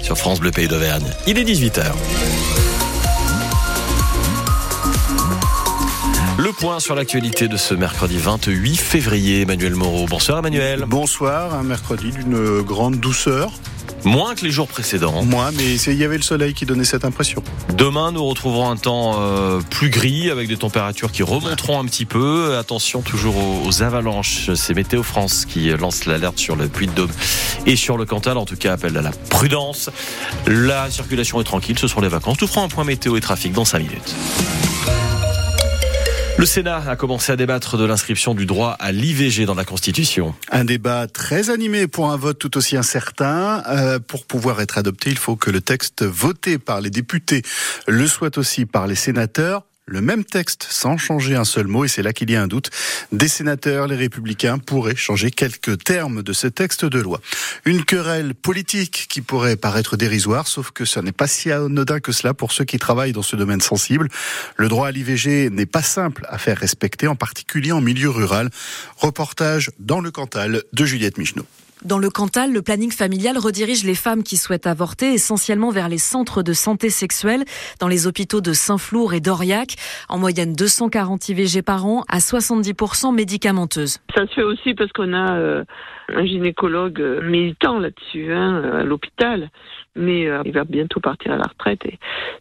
sur France Bleu Pays d'Auvergne. Il est 18h. Le point sur l'actualité de ce mercredi 28 février. Emmanuel Moreau. Bonsoir Emmanuel. Bonsoir, un mercredi d'une grande douceur. Moins que les jours précédents. Moins, mais il y avait le soleil qui donnait cette impression. Demain, nous retrouverons un temps euh, plus gris avec des températures qui remonteront un petit peu. Attention toujours aux, avalanches. C'est Météo France qui lance l'alerte sur le Puy-de-Dôme et sur le Cantal. En tout cas, appelle à la prudence. La circulation est tranquille. Ce sont les vacances. Nous ferons un point météo et trafic dans 5 minutes. Le Sénat a commencé à débattre de l'inscription du droit à l'IVG dans la Constitution. Un débat très animé pour un vote tout aussi incertain. Euh, pour pouvoir être adopté, il faut que le texte voté par les députés le soit aussi par les sénateurs le même texte sans changer un seul mot, et c'est là qu'il y a un doute. Des sénateurs, les républicains, pourraient changer quelques termes de ce texte de loi. Une querelle politique qui pourrait paraître dérisoire, sauf que ce n'est pas si anodin que cela pour ceux qui travaillent dans ce domaine sensible. Le droit à l'IVG n'est pas simple à faire respecter, en particulier en milieu rural. Reportage dans le Cantal de Juliette Michneau. Dans le Cantal, le planning familial redirige les femmes qui souhaitent avorter essentiellement vers les centres de santé sexuelle, dans les hôpitaux de Saint-Flour et d'Aurillac. En moyenne 240 IVG par an à 70% médicamenteuses. Ça se fait aussi parce qu'on a euh, un gynécologue euh, militant là-dessus hein, à l'hôpital mais euh, il va bientôt partir à la retraite et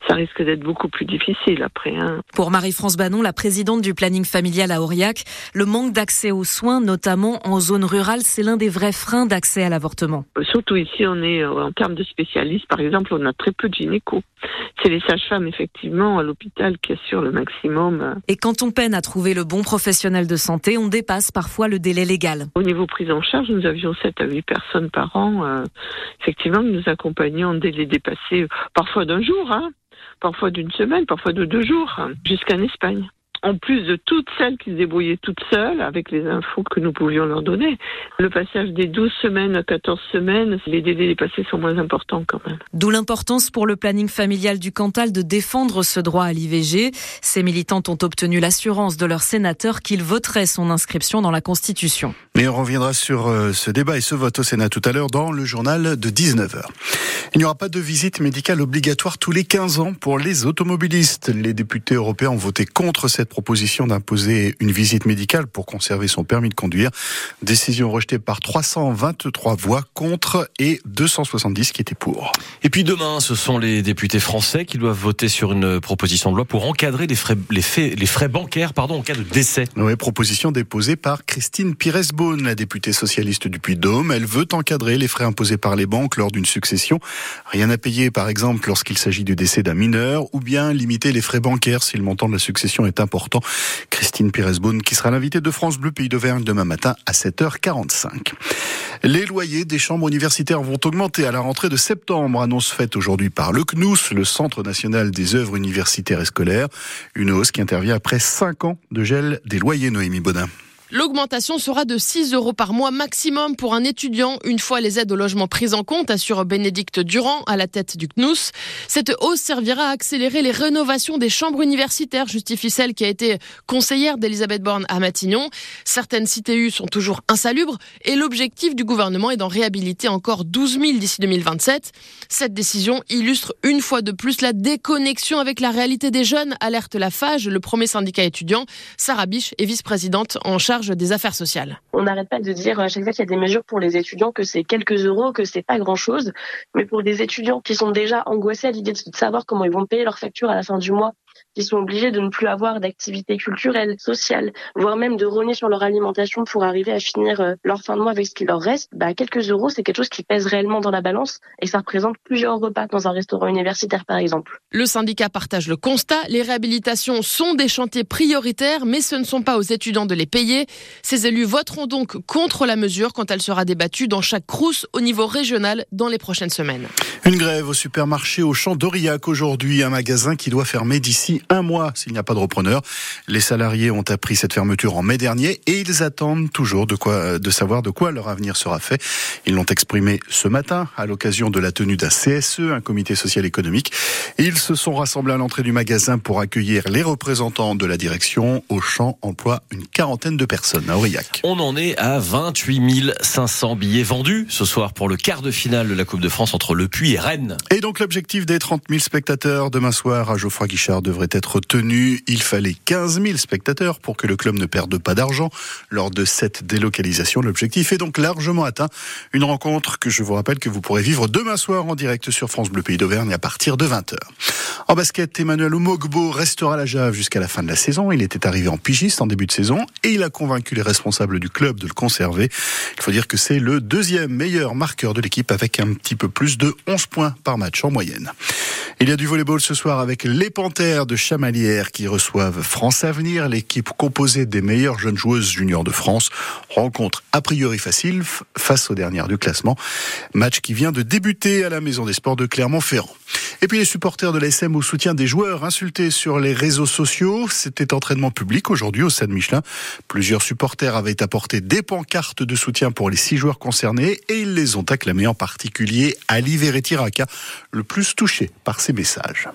ça risque d'être beaucoup plus difficile après. Hein. Pour Marie-France Banon, la présidente du planning familial à Aurillac, le manque d'accès aux soins, notamment en zone rurale, c'est l'un des vrais freins d'accès à l'avortement. Euh, surtout ici, on est en termes de spécialistes, par exemple, on a très peu de gynéco. C'est les sages-femmes, effectivement, à l'hôpital qui assurent le maximum. Et quand on peine à trouver le bon professionnel de santé, on dépasse parfois le délai légal. Au niveau prise en charge, nous avions 7 à 8 personnes par an, effectivement, que nous accompagnions on délai dépassé parfois d'un jour, hein, parfois d'une semaine, parfois de deux jours, jusqu'en Espagne en plus de toutes celles qui se débrouillaient toutes seules avec les infos que nous pouvions leur donner. Le passage des 12 semaines à 14 semaines, les délais dépassés sont moins importants quand même. D'où l'importance pour le planning familial du Cantal de défendre ce droit à l'IVG. Ces militantes ont obtenu l'assurance de leur sénateur qu'ils voteraient son inscription dans la Constitution. Mais on reviendra sur euh, ce débat et ce vote au Sénat tout à l'heure dans le journal de 19h. Il n'y aura pas de visite médicale obligatoire tous les 15 ans pour les automobilistes. Les députés européens ont voté contre cette proposition d'imposer une visite médicale pour conserver son permis de conduire. Décision rejetée par 323 voix contre et 270 qui étaient pour. Et puis demain, ce sont les députés français qui doivent voter sur une proposition de loi pour encadrer les frais, les les frais bancaires pardon, en cas de décès. Oui, proposition déposée par Christine Pires-Beaune, la députée socialiste du Puy-de-Dôme. Elle veut encadrer les frais imposés par les banques lors d'une succession. Rien à payer, par exemple, lorsqu'il s'agit du décès d'un mineur, ou bien limiter les frais bancaires si le montant de la succession est important. Christine Pires-Beaune qui sera l'invitée de France Bleu Pays d'Auvergne demain matin à 7h45. Les loyers des chambres universitaires vont augmenter à la rentrée de septembre, annonce faite aujourd'hui par le CNUS, le Centre national des œuvres universitaires et scolaires. Une hausse qui intervient après 5 ans de gel des loyers, Noémie Baudin. L'augmentation sera de 6 euros par mois maximum pour un étudiant, une fois les aides au logement prises en compte, assure Bénédicte Durand à la tête du CNUS. Cette hausse servira à accélérer les rénovations des chambres universitaires, justifie celle qui a été conseillère d'Elisabeth Borne à Matignon. Certaines CTU sont toujours insalubres et l'objectif du gouvernement est d'en réhabiliter encore 12 000 d'ici 2027. Cette décision illustre une fois de plus la déconnexion avec la réalité des jeunes, alerte la FAGE, le premier syndicat étudiant. Sarah Biche est vice-présidente en charge des affaires sociales. On n'arrête pas de dire à chaque fois qu'il y a des mesures pour les étudiants que c'est quelques euros, que c'est pas grand chose. Mais pour des étudiants qui sont déjà angoissés à l'idée de savoir comment ils vont payer leurs factures à la fin du mois, qui sont obligés de ne plus avoir d'activités culturelles, sociales, voire même de rogner sur leur alimentation pour arriver à finir euh, leur fin de mois avec ce qui leur reste, bah, quelques euros, c'est quelque chose qui pèse réellement dans la balance et ça représente plusieurs repas dans un restaurant universitaire, par exemple. Le syndicat partage le constat. Les réhabilitations sont des chantiers prioritaires, mais ce ne sont pas aux étudiants de les payer. Ces élus voteront donc contre la mesure quand elle sera débattue dans chaque crousse au niveau régional dans les prochaines semaines. Une grève au supermarché au champ d'Aurillac aujourd'hui, un magasin qui doit fermer d'ici un mois s'il n'y a pas de repreneur. Les salariés ont appris cette fermeture en mai dernier et ils attendent toujours de quoi, de savoir de quoi leur avenir sera fait. Ils l'ont exprimé ce matin à l'occasion de la tenue d'un CSE, un comité social économique. Ils se sont rassemblés à l'entrée du magasin pour accueillir les représentants de la direction. Au champ emploie une quarantaine de personnes à Aurillac. On en est à 28 500 billets vendus ce soir pour le quart de finale de la Coupe de France entre Le Puy et Et donc l'objectif des 30 000 spectateurs demain soir à Geoffroy Guichard devrait être tenu. Il fallait 15 000 spectateurs pour que le club ne perde pas d'argent lors de cette délocalisation. L'objectif est donc largement atteint. Une rencontre que je vous rappelle que vous pourrez vivre demain soir en direct sur France Bleu Pays d'Auvergne à partir de 20h. En basket, Emmanuel Umogbo restera à la Jave jusqu'à la fin de la saison. Il était arrivé en pigiste en début de saison et il a convaincu les responsables du club de le conserver. Il faut dire que c'est le deuxième meilleur marqueur de l'équipe avec un petit peu plus de 11 points par match en moyenne. Il y a du volleyball ce soir avec les Panthères de Chamalières qui reçoivent France Avenir, l'équipe composée des meilleures jeunes joueuses juniors de France. Rencontre a priori facile face aux dernières du classement. Match qui vient de débuter à la Maison des Sports de Clermont-Ferrand. Et puis les supporters de l'ASM au soutien des joueurs insultés sur les réseaux sociaux. C'était entraînement public aujourd'hui au Stade Michelin. Plusieurs supporters avaient apporté des pancartes de soutien pour les six joueurs concernés et ils les ont acclamés en particulier Ali Verretti Raka, le plus touché par ces messages.